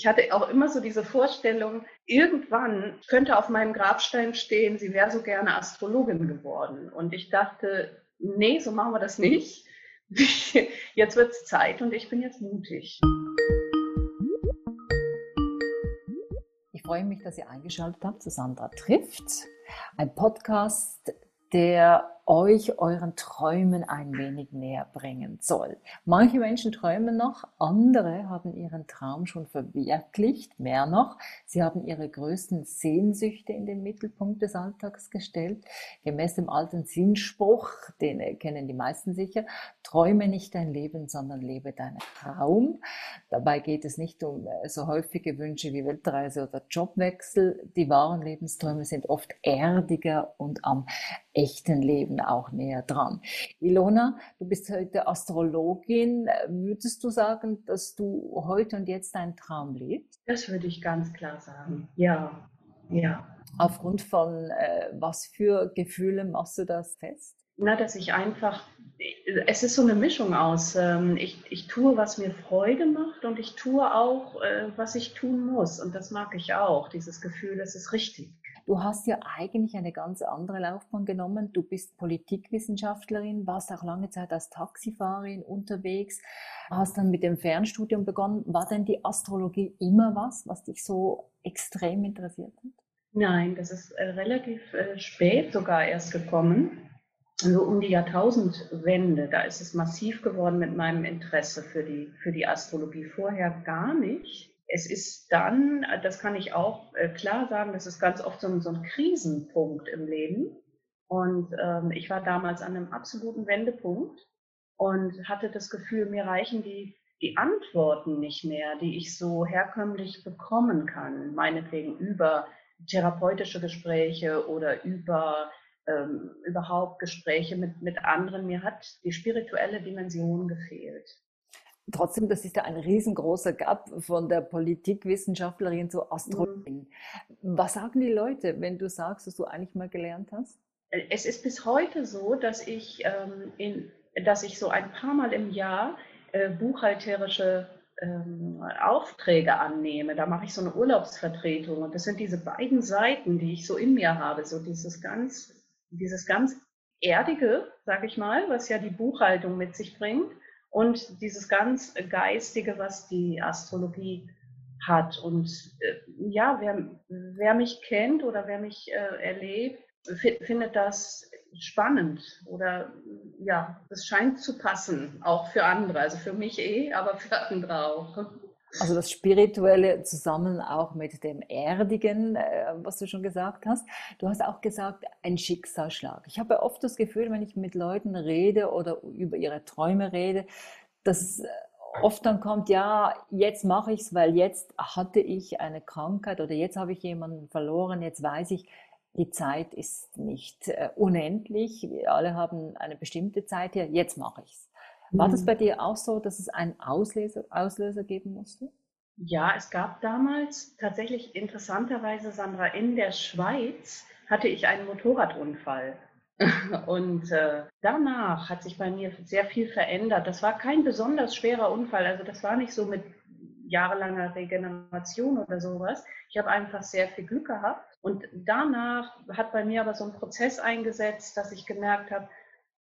ich hatte auch immer so diese Vorstellung, irgendwann könnte auf meinem Grabstein stehen, sie wäre so gerne Astrologin geworden. Und ich dachte, nee, so machen wir das nicht. Jetzt wird es Zeit und ich bin jetzt mutig. Ich freue mich, dass ihr eingeschaltet habt zu Sandra trifft, ein Podcast, der euch euren Träumen ein wenig näher bringen soll. Manche Menschen träumen noch, andere haben ihren Traum schon verwirklicht, mehr noch, sie haben ihre größten Sehnsüchte in den Mittelpunkt des Alltags gestellt. Gemäß dem alten Sinnspruch, den kennen die meisten sicher, träume nicht dein Leben, sondern lebe deinen Traum. Dabei geht es nicht um äh, so häufige Wünsche wie Weltreise oder Jobwechsel. Die wahren Lebensträume sind oft erdiger und am echten Leben auch näher dran. Ilona, du bist heute Astrologin. Würdest du sagen, dass du heute und jetzt deinen Traum lebst? Das würde ich ganz klar sagen. Ja, ja. Aufgrund von äh, was für Gefühlen machst du das fest? Na, dass ich einfach, es ist so eine Mischung aus, ähm, ich, ich tue, was mir Freude macht und ich tue auch, äh, was ich tun muss. Und das mag ich auch, dieses Gefühl, es ist richtig. Du hast ja eigentlich eine ganz andere Laufbahn genommen. Du bist Politikwissenschaftlerin, warst auch lange Zeit als Taxifahrerin unterwegs, hast dann mit dem Fernstudium begonnen. War denn die Astrologie immer was, was dich so extrem interessiert hat? Nein, das ist äh, relativ äh, spät sogar erst gekommen. Also um die Jahrtausendwende, da ist es massiv geworden mit meinem Interesse für die, für die Astrologie. Vorher gar nicht es ist dann, das kann ich auch äh, klar sagen, das ist ganz oft so ein, so ein Krisenpunkt im Leben. Und ähm, ich war damals an einem absoluten Wendepunkt und hatte das Gefühl, mir reichen die, die Antworten nicht mehr, die ich so herkömmlich bekommen kann, meinetwegen über therapeutische Gespräche oder über ähm, überhaupt Gespräche mit, mit anderen. Mir hat die spirituelle Dimension gefehlt. Trotzdem, das ist ja ein riesengroßer Gap von der Politikwissenschaftlerin zur Astrologin. Mhm. Was sagen die Leute, wenn du sagst, dass du eigentlich mal gelernt hast? Es ist bis heute so, dass ich, ähm, in, dass ich so ein paar Mal im Jahr äh, buchhalterische ähm, Aufträge annehme. Da mache ich so eine Urlaubsvertretung und das sind diese beiden Seiten, die ich so in mir habe, so dieses ganz, dieses ganz erdige, sag ich mal, was ja die Buchhaltung mit sich bringt und dieses ganz Geistige, was die Astrologie hat. Und äh, ja, wer, wer mich kennt oder wer mich äh, erlebt, findet das spannend oder ja, es scheint zu passen, auch für andere. Also für mich eh, aber für andere auch. Also das Spirituelle zusammen auch mit dem Erdigen, äh, was du schon gesagt hast. Du hast auch gesagt, ein Schicksalsschlag. Ich habe oft das Gefühl, wenn ich mit Leuten rede oder über ihre Träume rede, dass oft dann kommt, ja, jetzt mache ich es, weil jetzt hatte ich eine Krankheit oder jetzt habe ich jemanden verloren, jetzt weiß ich, die Zeit ist nicht äh, unendlich. Wir alle haben eine bestimmte Zeit hier, jetzt mache ich es. War mhm. das bei dir auch so, dass es einen Auslöser, Auslöser geben musste? Ja, es gab damals tatsächlich interessanterweise, Sandra, in der Schweiz hatte ich einen Motorradunfall. Und äh, danach hat sich bei mir sehr viel verändert. Das war kein besonders schwerer Unfall. Also das war nicht so mit jahrelanger Regeneration oder sowas. Ich habe einfach sehr viel Glück gehabt. Und danach hat bei mir aber so ein Prozess eingesetzt, dass ich gemerkt habe,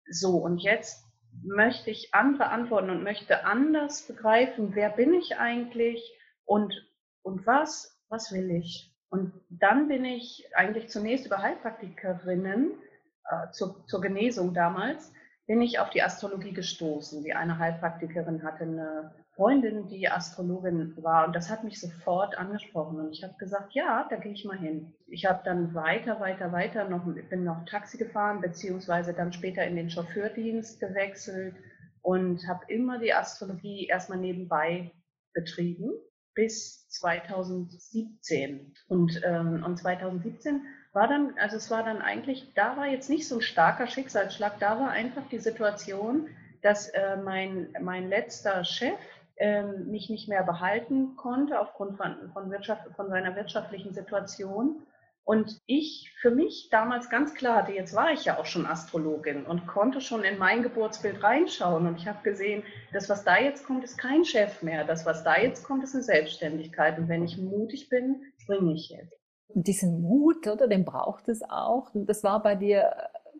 so und jetzt möchte ich andere antworten und möchte anders begreifen, wer bin ich eigentlich und, und was, was will ich? Und dann bin ich eigentlich zunächst über Heilpraktikerinnen äh, zur, zur Genesung damals, bin ich auf die Astrologie gestoßen. Die eine Heilpraktikerin hatte eine Freundin, die Astrologin war und das hat mich sofort angesprochen und ich habe gesagt, ja, da gehe ich mal hin. Ich habe dann weiter, weiter, weiter noch, bin noch Taxi gefahren, beziehungsweise dann später in den Chauffeurdienst gewechselt und habe immer die Astrologie erstmal nebenbei betrieben bis 2017. Und, ähm, und 2017 war dann, also es war dann eigentlich, da war jetzt nicht so ein starker Schicksalsschlag, da war einfach die Situation, dass äh, mein, mein letzter Chef äh, mich nicht mehr behalten konnte aufgrund von, von, Wirtschaft, von seiner wirtschaftlichen Situation. Und ich für mich damals ganz klar hatte, jetzt war ich ja auch schon Astrologin und konnte schon in mein Geburtsbild reinschauen. Und ich habe gesehen, das, was da jetzt kommt, ist kein Chef mehr. Das, was da jetzt kommt, ist eine Selbstständigkeit. Und wenn ich mutig bin, springe ich jetzt. Und diesen Mut, oder, den braucht es auch. das war bei dir,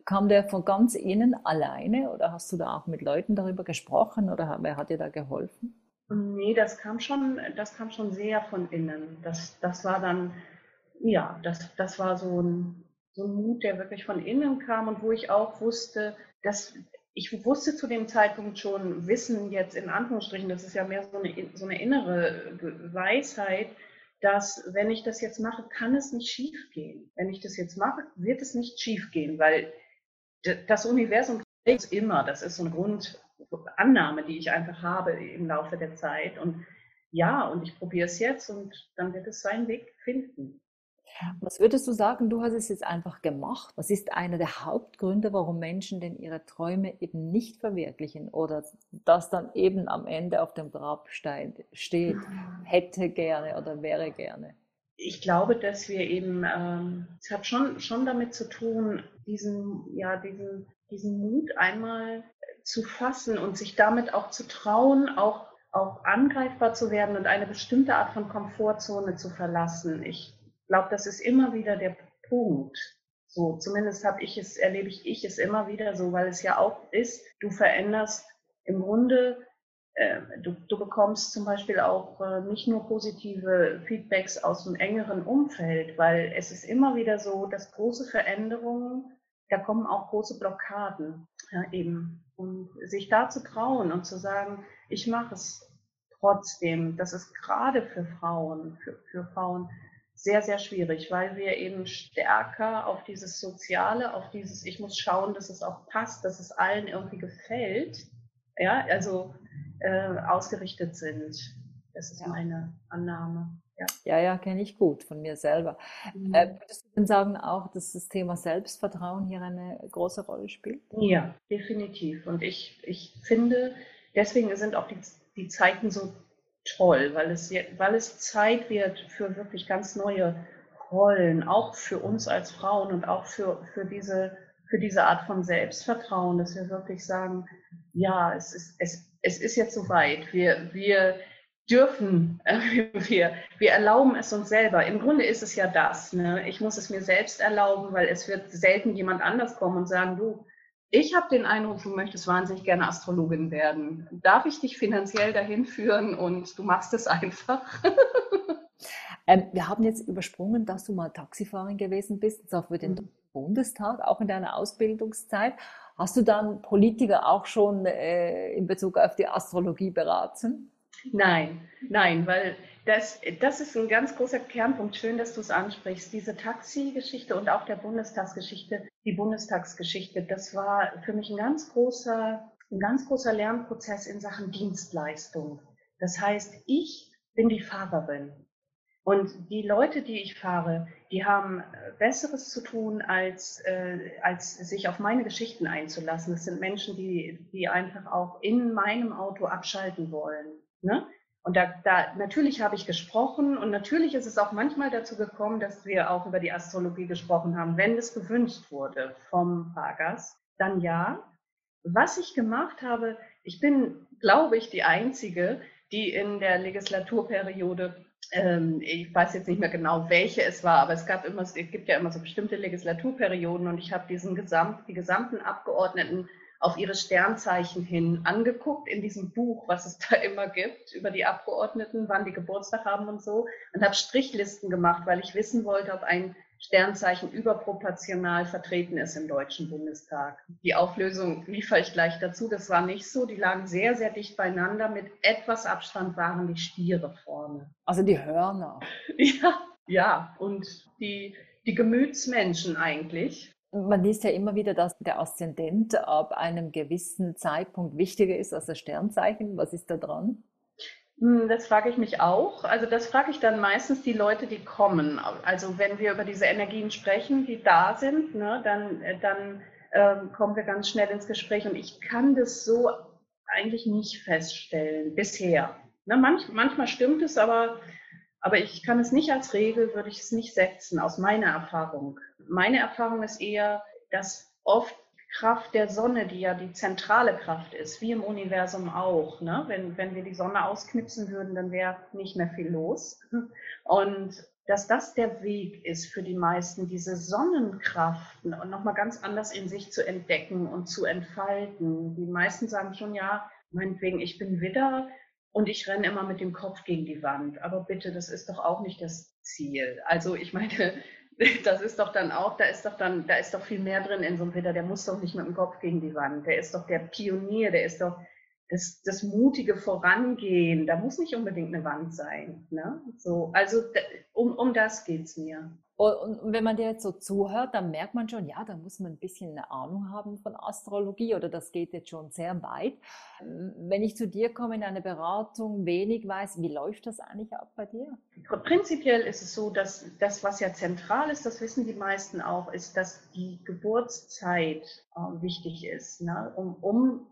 kam der von ganz innen alleine oder hast du da auch mit Leuten darüber gesprochen oder wer hat dir da geholfen? Nee, das kam schon, das kam schon sehr von innen. Das, das war dann, ja, das, das war so ein, so ein Mut, der wirklich von innen kam und wo ich auch wusste, dass ich wusste zu dem Zeitpunkt schon, Wissen jetzt in Anführungsstrichen, das ist ja mehr so eine, so eine innere Weisheit, dass wenn ich das jetzt mache, kann es nicht schief gehen. Wenn ich das jetzt mache, wird es nicht schief gehen, weil das Universum ist immer, das ist so eine Grundannahme, die ich einfach habe im Laufe der Zeit. Und ja, und ich probiere es jetzt und dann wird es seinen Weg finden. Was würdest du sagen, du hast es jetzt einfach gemacht? Was ist einer der Hauptgründe, warum Menschen denn ihre Träume eben nicht verwirklichen oder das dann eben am Ende auf dem Grabstein steht, hätte gerne oder wäre gerne? Ich glaube, dass wir eben, ähm, es hat schon, schon damit zu tun, diesen, ja, diesen, diesen Mut einmal zu fassen und sich damit auch zu trauen, auch, auch angreifbar zu werden und eine bestimmte Art von Komfortzone zu verlassen. Ich glaube, das ist immer wieder der Punkt. So, zumindest habe ich es, erlebe ich, ich es immer wieder so, weil es ja auch ist, du veränderst im Grunde, äh, du, du bekommst zum Beispiel auch äh, nicht nur positive Feedbacks aus dem engeren Umfeld, weil es ist immer wieder so, dass große Veränderungen, da kommen auch große Blockaden ja, eben. Und sich da zu trauen und zu sagen, ich mache es trotzdem, das ist gerade für Frauen, für, für Frauen sehr, sehr schwierig, weil wir eben stärker auf dieses Soziale, auf dieses, ich muss schauen, dass es auch passt, dass es allen irgendwie gefällt, ja, also äh, ausgerichtet sind. Das ist ja. meine Annahme. Ja, ja, ja kenne ich gut von mir selber. Mhm. Äh, würdest du denn sagen auch, dass das Thema Selbstvertrauen hier eine große Rolle spielt? Ja, definitiv. Und ich, ich finde, deswegen sind auch die, die Zeiten so toll, weil es, weil es Zeit wird für wirklich ganz neue Rollen, auch für uns als Frauen und auch für, für, diese, für diese Art von Selbstvertrauen, dass wir wirklich sagen, ja, es ist, es, es ist jetzt soweit. Wir, wir dürfen, wir, wir erlauben es uns selber. Im Grunde ist es ja das. Ne? Ich muss es mir selbst erlauben, weil es wird selten jemand anders kommen und sagen, du, ich habe den Eindruck, du möchtest wahnsinnig gerne Astrologin werden. Darf ich dich finanziell dahin führen und du machst es einfach? ähm, wir haben jetzt übersprungen, dass du mal Taxifahrerin gewesen bist, auch für den mhm. Bundestag, auch in deiner Ausbildungszeit. Hast du dann Politiker auch schon äh, in Bezug auf die Astrologie beraten? Nein, nein, weil das, das ist ein ganz großer Kernpunkt. Schön, dass du es ansprichst. Diese Taxi-Geschichte und auch der Bundestagsgeschichte, die Bundestagsgeschichte, das war für mich ein ganz großer, ein ganz großer Lernprozess in Sachen Dienstleistung. Das heißt, ich bin die Fahrerin. Und die Leute, die ich fahre, die haben Besseres zu tun, als, äh, als sich auf meine Geschichten einzulassen. Das sind Menschen, die, die einfach auch in meinem Auto abschalten wollen. Ne? Und da, da natürlich habe ich gesprochen und natürlich ist es auch manchmal dazu gekommen, dass wir auch über die Astrologie gesprochen haben, wenn es gewünscht wurde vom Fahrgast, dann ja. Was ich gemacht habe, ich bin, glaube ich, die Einzige, die in der Legislaturperiode, ähm, ich weiß jetzt nicht mehr genau, welche es war, aber es gab immer, es gibt ja immer so bestimmte Legislaturperioden und ich habe diesen gesamt, die gesamten Abgeordneten auf ihre Sternzeichen hin angeguckt in diesem Buch, was es da immer gibt über die Abgeordneten, wann die Geburtstag haben und so und habe Strichlisten gemacht, weil ich wissen wollte, ob ein Sternzeichen überproportional vertreten ist im Deutschen Bundestag. Die Auflösung liefere ich gleich dazu. Das war nicht so. Die lagen sehr, sehr dicht beieinander. Mit etwas Abstand waren die Stiere vorne. Also die Hörner. Ja, ja. Und die, die Gemütsmenschen eigentlich. Man liest ja immer wieder, dass der Aszendent ab einem gewissen Zeitpunkt wichtiger ist als das Sternzeichen. Was ist da dran? Hm, das frage ich mich auch. Also das frage ich dann meistens die Leute, die kommen. Also wenn wir über diese Energien sprechen, die da sind, ne, dann, äh, dann ähm, kommen wir ganz schnell ins Gespräch. Und ich kann das so eigentlich nicht feststellen bisher. Ne, manch, manchmal stimmt es, aber Aber ich kann es nicht als Regel, würde ich es nicht setzen, aus meiner Erfahrung. Meine Erfahrung ist eher, dass oft Kraft der Sonne, die ja die zentrale Kraft ist, wie im Universum auch. Ne? Wenn, wenn wir die Sonne ausknipsen würden, dann wäre nicht mehr viel los. Und dass das der Weg ist für die meisten, diese Sonnenkraft nochmal ganz anders in sich zu entdecken und zu entfalten. Die meisten sagen schon, ja, meinetwegen, ich bin Widder, und ich renne immer mit dem Kopf gegen die Wand. Aber bitte, das ist doch auch nicht das Ziel. Also ich meine, das ist doch dann auch, da ist doch dann, da ist doch viel mehr drin in so einem Widder, der muss doch nicht mit dem Kopf gegen die Wand. Der ist doch der Pionier, der ist doch das, das mutige Vorangehen. Da muss nicht unbedingt eine Wand sein. Ne? So, also um, um das geht's mir. Und wenn man dir jetzt so zuhört, dann merkt man schon, ja, da muss man ein bisschen eine Ahnung haben von Astrologie oder das geht jetzt schon sehr weit. Wenn ich zu dir komme in eine Beratung, wenig weiß, wie läuft das eigentlich ab bei dir? Prinzipiell ist es so, dass das, was ja zentral ist, das wissen die meisten auch, ist, dass die Geburtszeit äh, wichtig ist, ne? um, um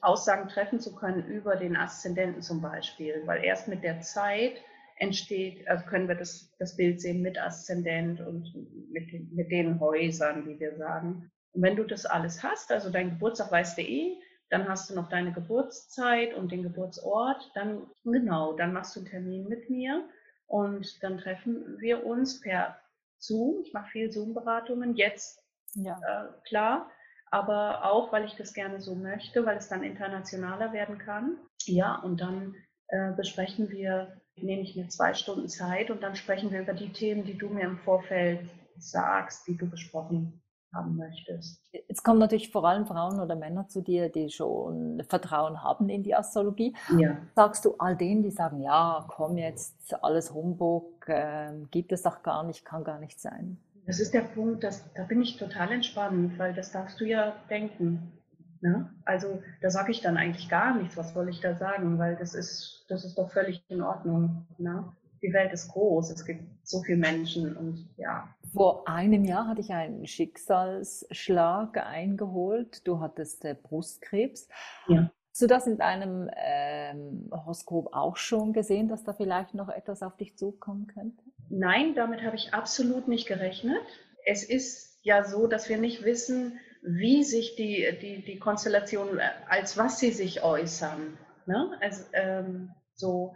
Aussagen treffen zu können über den Aszendenten zum Beispiel, weil erst mit der Zeit entsteht, also können wir das, das Bild sehen mit Aszendent und mit, mit den Häusern, wie wir sagen. Und wenn du das alles hast, also dein Geburtstag weißt du eh, dann hast du noch deine Geburtszeit und den Geburtsort, dann genau, dann machst du einen Termin mit mir und dann treffen wir uns per Zoom. Ich mache viel Zoom-Beratungen jetzt, ja. äh, klar, aber auch, weil ich das gerne so möchte, weil es dann internationaler werden kann. Ja, und dann äh, besprechen wir nehme ich mir zwei Stunden Zeit und dann sprechen wir über die Themen, die du mir im Vorfeld sagst, die du besprochen haben möchtest. Es kommen natürlich vor allem Frauen oder Männer zu dir, die schon Vertrauen haben in die Astrologie. Ja. Sagst du all denen, die sagen, ja, komm jetzt, alles Humbug, äh, gibt es doch gar nicht, kann gar nicht sein? Das ist der Punkt, dass, da bin ich total entspannt, weil das darfst du ja denken. Ne? Also da sage ich dann eigentlich gar nichts, was soll ich da sagen, weil das ist, das ist doch völlig in Ordnung. Ne? Die Welt ist groß, es gibt so viele Menschen und ja. Vor einem Jahr hatte ich einen Schicksalsschlag eingeholt. Du hattest äh, Brustkrebs. Ja. Hast du das in deinem ähm, Horoskop auch schon gesehen, dass da vielleicht noch etwas auf dich zukommen könnte? Nein, damit habe ich absolut nicht gerechnet. Es ist ja so, dass wir nicht wissen, wie sich die, die, die Konstellationen, äh, als was sie sich äußern. Ne? Also, ähm, so.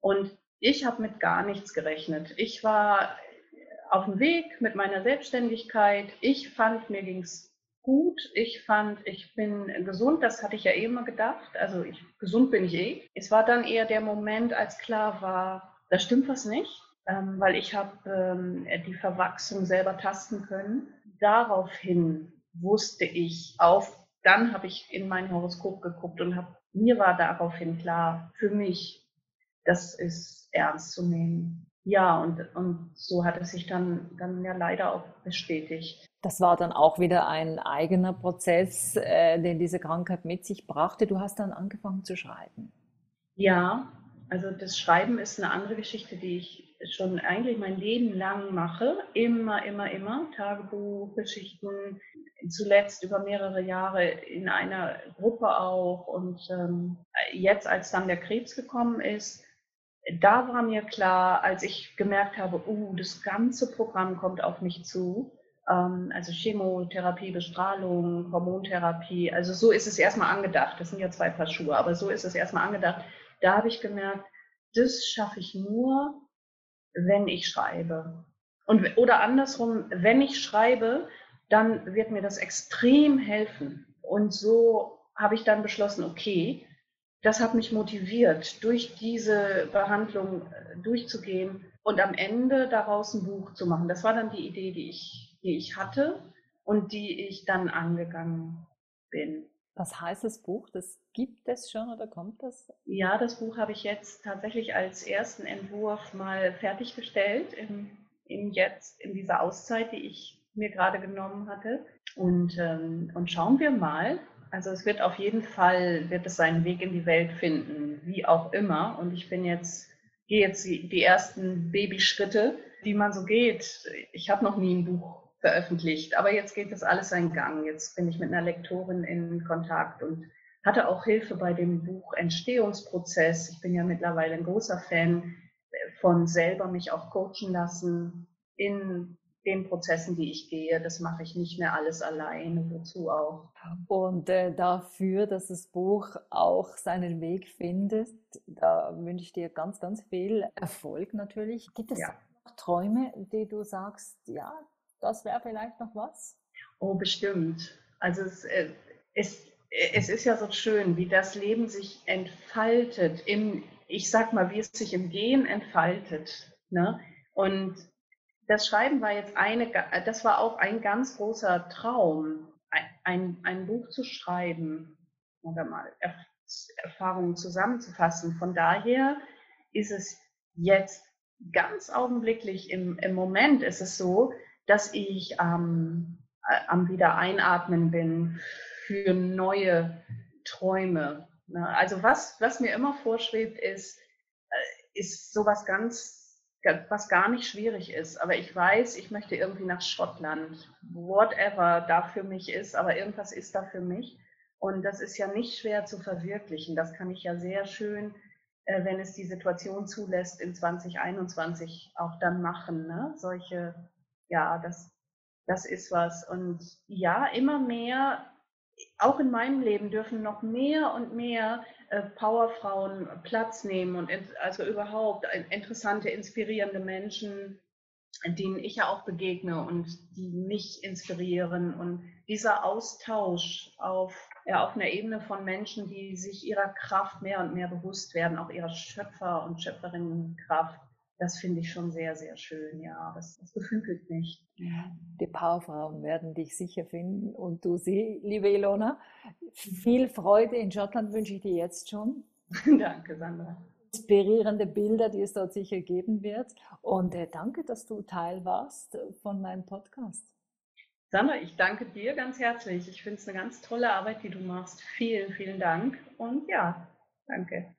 Und ich habe mit gar nichts gerechnet. Ich war auf dem Weg mit meiner Selbstständigkeit. Ich fand, mir ging es gut. Ich fand, ich bin gesund. Das hatte ich ja eh immer gedacht. Also ich, gesund bin ich eh. Es war dann eher der Moment, als klar war, da stimmt was nicht. Ähm, weil ich habe ähm, die Verwachsung selber tasten können. Daraufhin wusste ich auf, dann habe ich in mein Horoskop geguckt und hab, mir war daraufhin klar, für mich, das ist ernst zu nehmen. Ja, und, und so hat es sich dann, dann ja leider auch bestätigt. Das war dann auch wieder ein eigener Prozess, äh, den diese Krankheit mit sich brachte. Du hast dann angefangen zu schreiben. Ja, also das Schreiben ist eine andere Geschichte, die ich schon eigentlich mein Leben lang mache. Immer, immer, immer. Tagebuch, Geschichten, zuletzt über mehrere Jahre in einer Gruppe auch. Und ähm, jetzt, als dann der Krebs gekommen ist, da war mir klar, als ich gemerkt habe, uh, das ganze Programm kommt auf mich zu. Ähm, also Chemotherapie, Bestrahlung, Hormontherapie. Also so ist es erstmal angedacht. Das sind ja zwei Paar Schuhe, aber so ist es erstmal angedacht. Da habe ich gemerkt, das schaffe ich nur, wenn ich schreibe. Und, oder andersrum, wenn ich schreibe, dann wird mir das extrem helfen. Und so habe ich dann beschlossen, okay, das hat mich motiviert, durch diese Behandlung äh, durchzugehen und am Ende daraus ein Buch zu machen. Das war dann die Idee, die ich, die ich hatte und die ich dann angegangen bin. Was heißt das Buch? Das gibt es schon oder kommt das? Ja, das Buch habe ich jetzt tatsächlich als ersten Entwurf mal fertiggestellt, in, in jetzt, in dieser Auszeit, die ich mir gerade genommen hatte. Und, ähm, und schauen wir mal. Also es wird auf jeden Fall, wird es seinen Weg in die Welt finden, wie auch immer. Und ich bin jetzt, gehe jetzt die, die ersten Babyschritte, die man so geht. Ich habe noch nie ein Buch veröffentlicht. Aber jetzt geht das alles seinen Gang. Jetzt bin ich mit einer Lektorin in Kontakt und hatte auch Hilfe bei dem Buch Entstehungsprozess. Ich bin ja mittlerweile ein großer Fan, von selber mich auch coachen lassen in den Prozessen, die ich gehe. Das mache ich nicht mehr alles alleine, wozu auch. Und äh, dafür, dass das Buch auch seinen Weg findet, da wünsche ich dir ganz, ganz viel Erfolg natürlich. Gibt es ja. noch Träume, die du sagst, ja, das wäre vielleicht noch was? Oh, bestimmt. Also es, äh, es, es ist ja so schön, wie das Leben sich entfaltet, im, ich sag mal, wie es sich im Gehen entfaltet. Ne? Und das Schreiben war jetzt eine, das war auch ein ganz großer Traum, ein, ein Buch zu schreiben oder mal Erfahrungen zusammenzufassen. Von daher ist es jetzt ganz augenblicklich, im, im Moment ist es so, dass ich ähm, am Wiedereinatmen bin für neue Träume. Ne? Also was, was mir immer vorschwebt, ist, äh, ist sowas ganz was gar nicht schwierig ist. Aber ich weiß, ich möchte irgendwie nach Schottland. Whatever da für mich ist, aber irgendwas ist da für mich. Und das ist ja nicht schwer zu verwirklichen. Das kann ich ja sehr schön, äh, wenn es die Situation zulässt, in 2021 auch dann machen. Ne? Solche, ja, das, das ist was. Und ja, immer mehr auch in meinem Leben dürfen noch mehr und mehr äh, Powerfrauen Platz nehmen und also überhaupt interessante, inspirierende Menschen, denen ich ja auch begegne und die mich inspirieren und dieser Austausch auf, ja, auf einer Ebene von Menschen, die sich ihrer Kraft mehr und mehr bewusst werden, auch ihrer Schöpfer- und Schöpferinnenkraft, das finde ich schon sehr, sehr schön. Ja, das, das beflügelt mich. Die Powerfrauen werden dich sicher finden und du sie, liebe Ilona. Viel Freude in Schottland wünsche ich dir jetzt schon. danke, Sandra. Inspirierende Bilder, die es dort sicher geben wird. Und äh, danke, dass du Teil warst von meinem Podcast. Sandra, ich danke dir ganz herzlich. Ich finde es eine ganz tolle Arbeit, die du machst. Vielen, vielen Dank. Und ja, danke.